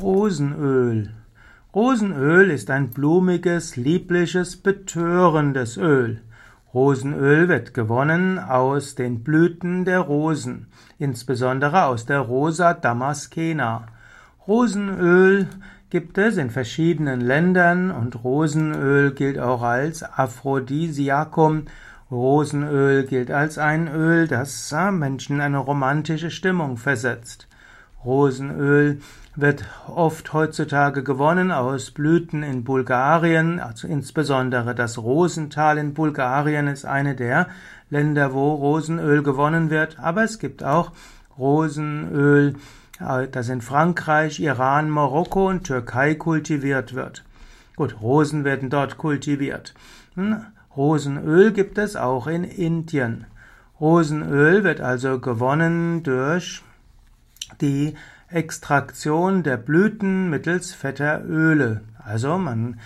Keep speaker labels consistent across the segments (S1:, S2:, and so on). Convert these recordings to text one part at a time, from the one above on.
S1: Rosenöl. Rosenöl ist ein blumiges, liebliches, betörendes Öl. Rosenöl wird gewonnen aus den Blüten der Rosen, insbesondere aus der Rosa damascena. Rosenöl gibt es in verschiedenen Ländern und Rosenöl gilt auch als Aphrodisiakum. Rosenöl gilt als ein Öl, das Menschen in eine romantische Stimmung versetzt. Rosenöl wird oft heutzutage gewonnen aus Blüten in Bulgarien, also insbesondere das Rosental in Bulgarien ist eine der Länder, wo Rosenöl gewonnen wird, aber es gibt auch Rosenöl, äh, das in Frankreich, Iran, Marokko und Türkei kultiviert wird. Gut, Rosen werden dort kultiviert. Hm, Rosenöl gibt es auch in Indien. Rosenöl wird also gewonnen durch die Extraktion der Blüten mittels fetter Öle. Also man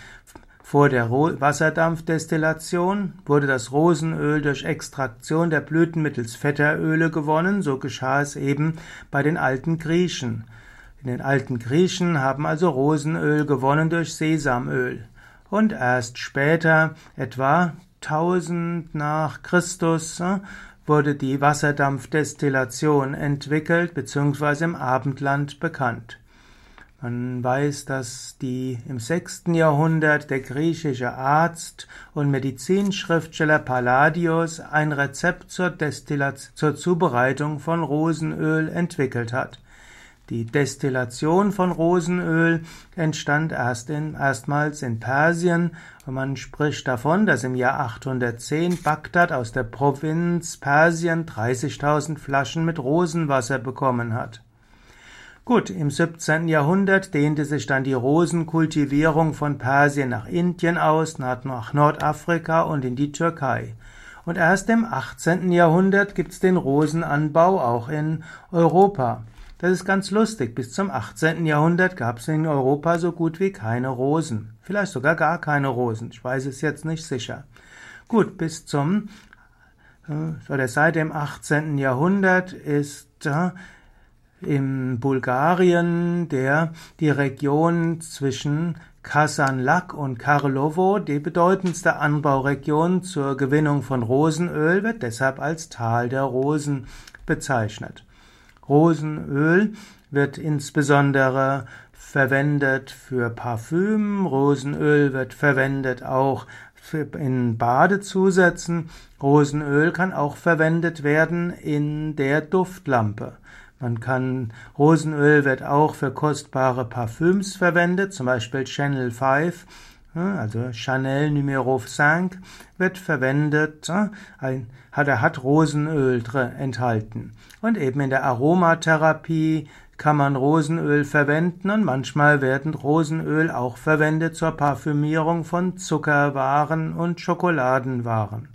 S1: vor der Wasserdampfdestillation wurde das Rosenöl durch Extraktion der Blüten mittels fetter Öle gewonnen, so geschah es eben bei den alten Griechen. In den alten Griechen haben also Rosenöl gewonnen durch Sesamöl. Und erst später, etwa 1000 nach Christus, wurde die Wasserdampfdestillation entwickelt bzw. im Abendland bekannt. Man weiß, dass die im 6. Jahrhundert der griechische Arzt und Medizinschriftsteller Palladios ein Rezept zur, Destillat zur Zubereitung von Rosenöl entwickelt hat. Die Destillation von Rosenöl entstand erst in, erstmals in Persien und man spricht davon, dass im Jahr 810 Bagdad aus der Provinz Persien 30.000 Flaschen mit Rosenwasser bekommen hat. Gut, im 17. Jahrhundert dehnte sich dann die Rosenkultivierung von Persien nach Indien aus, nach Nordafrika und in die Türkei. Und erst im 18. Jahrhundert gibt's den Rosenanbau auch in Europa. Das ist ganz lustig. Bis zum 18. Jahrhundert gab es in Europa so gut wie keine Rosen. Vielleicht sogar gar keine Rosen. Ich weiß es jetzt nicht sicher. Gut, bis zum äh, oder seit dem 18. Jahrhundert ist äh, in Bulgarien der die Region zwischen Kasanlak und Karlovo die bedeutendste Anbauregion zur Gewinnung von Rosenöl wird deshalb als Tal der Rosen bezeichnet. Rosenöl wird insbesondere verwendet für Parfüm. Rosenöl wird verwendet auch in Badezusätzen. Rosenöl kann auch verwendet werden in der Duftlampe. Man kann, Rosenöl wird auch für kostbare Parfüms verwendet, zum Beispiel Chanel 5 also Chanel Numero 5 wird verwendet, ein, hat, hat Rosenöl enthalten. Und eben in der Aromatherapie kann man Rosenöl verwenden und manchmal werden Rosenöl auch verwendet zur Parfümierung von Zuckerwaren und Schokoladenwaren.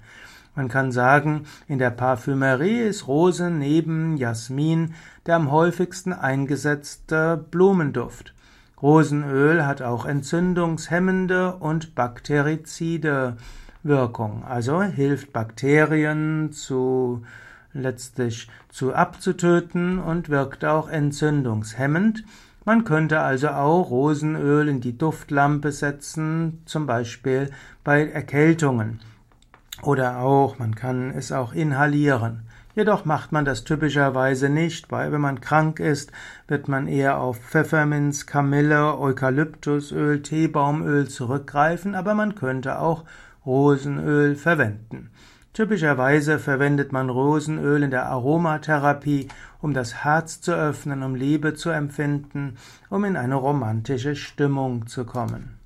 S1: Man kann sagen, in der Parfümerie ist Rose neben Jasmin der am häufigsten eingesetzte Blumenduft. Rosenöl hat auch entzündungshemmende und bakterizide Wirkung, also hilft Bakterien zu letztlich zu abzutöten und wirkt auch entzündungshemmend. Man könnte also auch Rosenöl in die Duftlampe setzen, zum Beispiel bei Erkältungen. Oder auch, man kann es auch inhalieren. Jedoch macht man das typischerweise nicht, weil wenn man krank ist, wird man eher auf Pfefferminz, Kamille, Eukalyptusöl, Teebaumöl zurückgreifen, aber man könnte auch Rosenöl verwenden. Typischerweise verwendet man Rosenöl in der Aromatherapie, um das Herz zu öffnen, um Liebe zu empfinden, um in eine romantische Stimmung zu kommen.